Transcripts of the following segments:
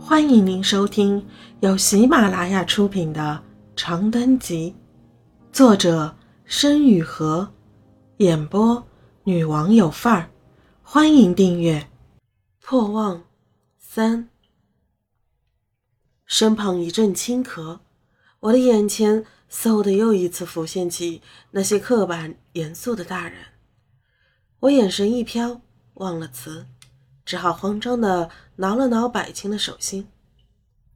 欢迎您收听由喜马拉雅出品的《长灯集》，作者申雨禾，演播女王有范儿。欢迎订阅《破望三》。身旁一阵轻咳，我的眼前嗖的又一次浮现起那些刻板严肃的大人。我眼神一飘，忘了词。只好慌张的挠了挠百青的手心，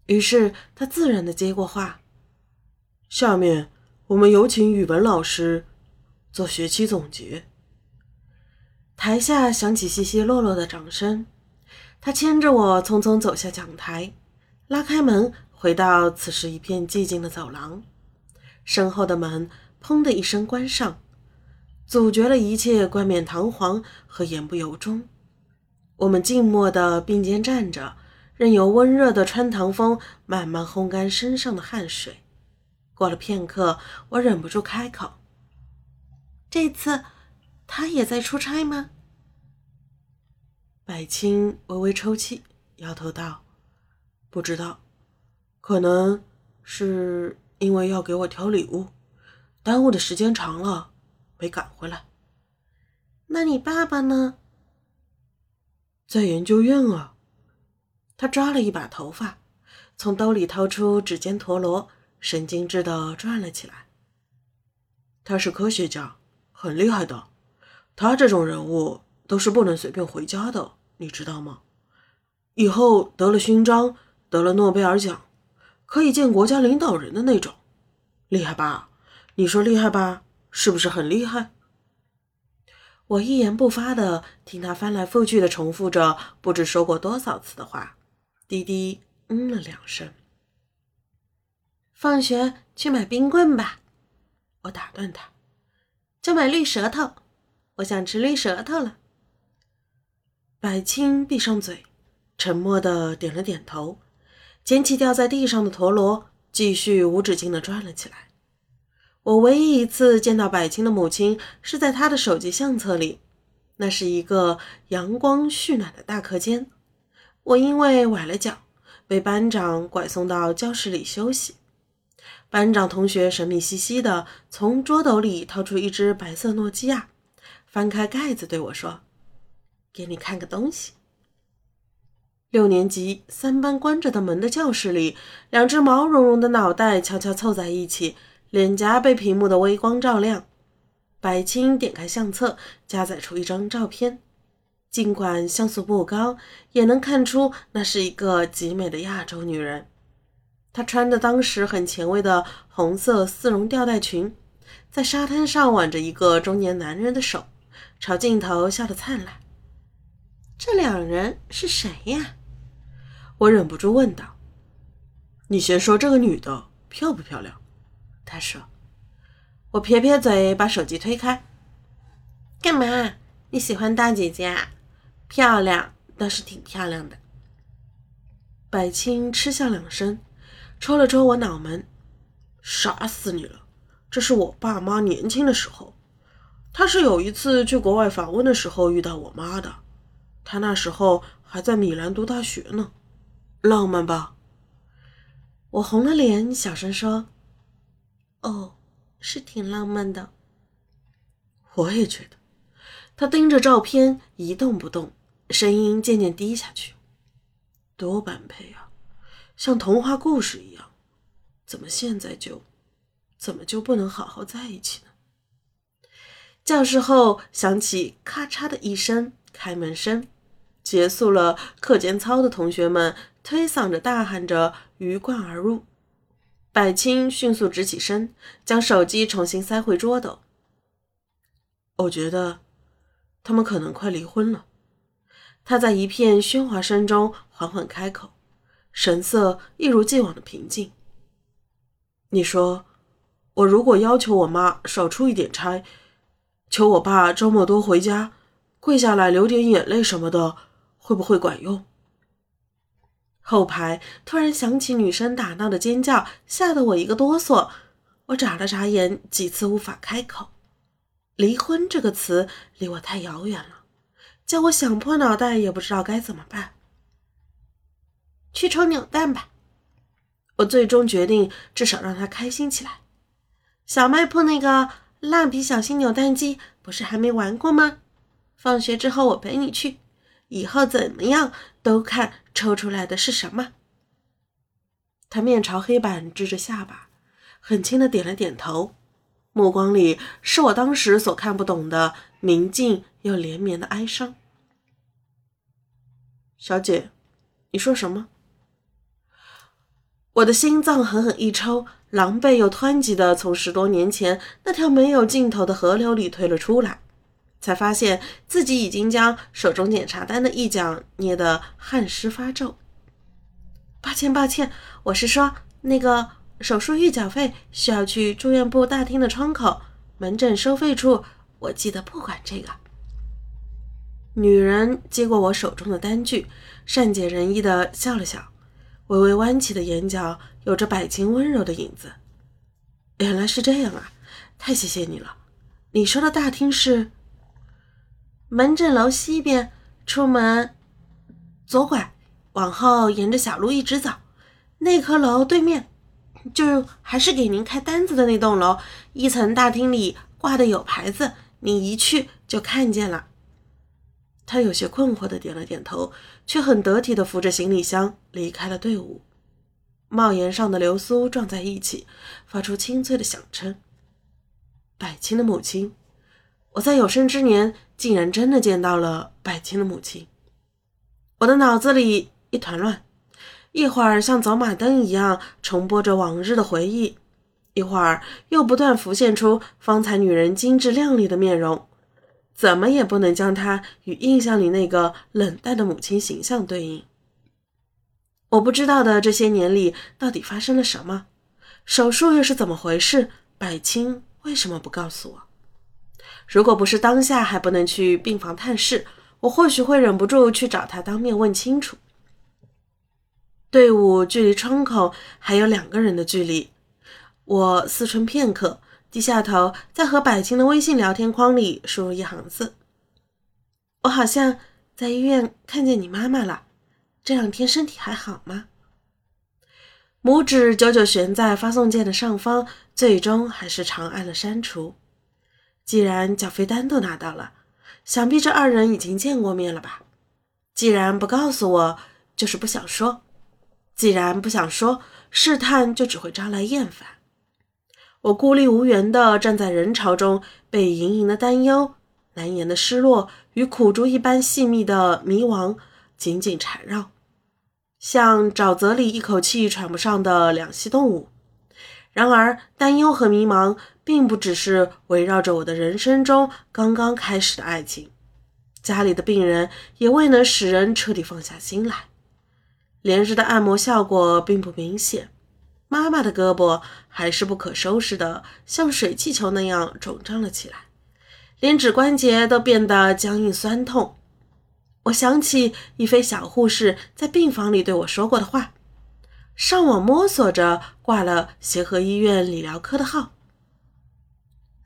于是他自然的接过话：“下面我们有请语文老师做学期总结。”台下响起稀稀落落的掌声。他牵着我匆匆走下讲台，拉开门，回到此时一片寂静的走廊。身后的门砰的一声关上，阻绝了一切冠冕堂皇和言不由衷。我们静默地并肩站着，任由温热的穿堂风慢慢烘干身上的汗水。过了片刻，我忍不住开口：“这次他也在出差吗？”百青微微抽泣，摇头道：“不知道，可能是因为要给我挑礼物，耽误的时间长了，没赶回来。那你爸爸呢？”在研究院啊，他抓了一把头发，从兜里掏出指尖陀螺，神经质的转了起来。他是科学家，很厉害的。他这种人物都是不能随便回家的，你知道吗？以后得了勋章，得了诺贝尔奖，可以见国家领导人的那种，厉害吧？你说厉害吧？是不是很厉害？我一言不发的听他翻来覆去的重复着不知说过多少次的话，低低嗯了两声。放学去买冰棍吧，我打断他，就买绿舌头，我想吃绿舌头了。百青闭上嘴，沉默的点了点头，捡起掉在地上的陀螺，继续无止境的转了起来。我唯一一次见到百青的母亲是在她的手机相册里，那是一个阳光煦暖的大课间。我因为崴了脚，被班长拐送到教室里休息。班长同学神秘兮兮的从桌斗里掏出一只白色诺基亚，翻开盖子对我说：“给你看个东西。”六年级三班关着的门的教室里，两只毛茸茸的脑袋悄悄凑在一起。脸颊被屏幕的微光照亮，白青点开相册，加载出一张照片。尽管像素不高，也能看出那是一个极美的亚洲女人。她穿着当时很前卫的红色丝绒吊带裙，在沙滩上挽着一个中年男人的手，朝镜头笑得灿烂。这两人是谁呀？我忍不住问道。你先说这个女的漂不漂亮？他说：“我撇撇嘴，把手机推开。干嘛？你喜欢大姐姐啊？漂亮，倒是挺漂亮的。”百青嗤笑两声，抽了抽我脑门：“傻死你了！这是我爸妈年轻的时候。他是有一次去国外访问的时候遇到我妈的。他那时候还在米兰读大学呢，浪漫吧？”我红了脸，小声说。哦，是挺浪漫的。我也觉得。他盯着照片一动不动，声音渐渐低下去。多般配啊，像童话故事一样。怎么现在就，怎么就不能好好在一起呢？教室后响起咔嚓的一声开门声，结束了课间操的同学们推搡着大喊着鱼贯而入。百青迅速直起身，将手机重新塞回桌斗。我觉得他们可能快离婚了。他在一片喧哗声中缓缓开口，神色一如既往的平静。你说，我如果要求我妈少出一点差，求我爸周末多回家，跪下来流点眼泪什么的，会不会管用？后排突然响起女生打闹的尖叫，吓得我一个哆嗦。我眨了眨眼，几次无法开口。离婚这个词离我太遥远了，叫我想破脑袋也不知道该怎么办。去抽扭蛋吧。我最终决定，至少让他开心起来。小卖铺那个蜡笔小新扭蛋机不是还没玩过吗？放学之后我陪你去，以后怎么样都看抽出来的是什么。他面朝黑板支着下巴，很轻的点了点头，目光里是我当时所看不懂的宁静又连绵的哀伤。小姐，你说什么？我的心脏狠狠一抽，狼狈又湍急的从十多年前那条没有尽头的河流里退了出来，才发现自己已经将手中检查单的一角捏得汗湿发皱。抱歉，抱歉，我是说那个手术预缴费需要去住院部大厅的窗口门诊收费处，我记得不管这个。女人接过我手中的单据，善解人意的笑了笑。微微弯起的眼角有着百情温柔的影子。原来是这样啊，太谢谢你了。你说的大厅是门诊楼西边，出门左拐，往后沿着小路一直走，那棵楼对面，就还是给您开单子的那栋楼，一层大厅里挂的有牌子，你一去就看见了。他有些困惑的点了点头，却很得体的扶着行李箱离开了队伍。帽檐上的流苏撞在一起，发出清脆的响声。百青的母亲，我在有生之年竟然真的见到了百青的母亲。我的脑子里一团乱，一会儿像走马灯一样重播着往日的回忆，一会儿又不断浮现出方才女人精致靓丽的面容。怎么也不能将她与印象里那个冷淡的母亲形象对应。我不知道的这些年里到底发生了什么，手术又是怎么回事？百青为什么不告诉我？如果不是当下还不能去病房探视，我或许会忍不住去找他当面问清楚。队伍距离窗口还有两个人的距离，我思忖片刻。低下头，在和百青的微信聊天框里输入一行字：“我好像在医院看见你妈妈了，这两天身体还好吗？”拇指久久悬在发送键的上方，最终还是长按了删除。既然缴费单都拿到了，想必这二人已经见过面了吧？既然不告诉我，就是不想说；既然不想说，试探就只会招来厌烦。我孤立无援地站在人潮中，被盈盈的担忧、难言的失落与苦竹一般细密的迷惘紧紧缠绕，像沼泽里一口气喘不上的两栖动物。然而，担忧和迷茫并不只是围绕着我的人生中刚刚开始的爱情，家里的病人也未能使人彻底放下心来，连日的按摩效果并不明显。妈妈的胳膊还是不可收拾的，像水气球那样肿胀了起来，连指关节都变得僵硬酸痛。我想起一菲小护士在病房里对我说过的话，上网摸索着挂了协和医院理疗科的号。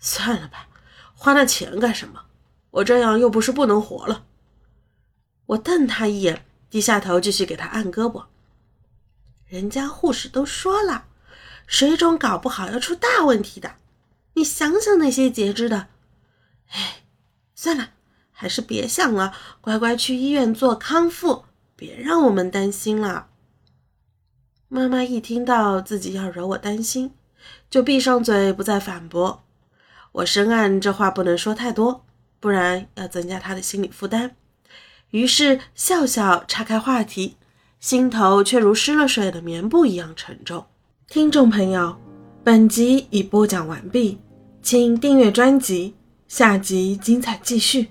算了吧，花那钱干什么？我这样又不是不能活了。我瞪他一眼，低下头继续给他按胳膊。人家护士都说了，水肿搞不好要出大问题的。你想想那些截肢的，哎，算了，还是别想了，乖乖去医院做康复，别让我们担心了。妈妈一听到自己要惹我担心，就闭上嘴，不再反驳。我深谙这话不能说太多，不然要增加他的心理负担。于是笑笑岔开话题。心头却如湿了水的棉布一样沉重。听众朋友，本集已播讲完毕，请订阅专辑，下集精彩继续。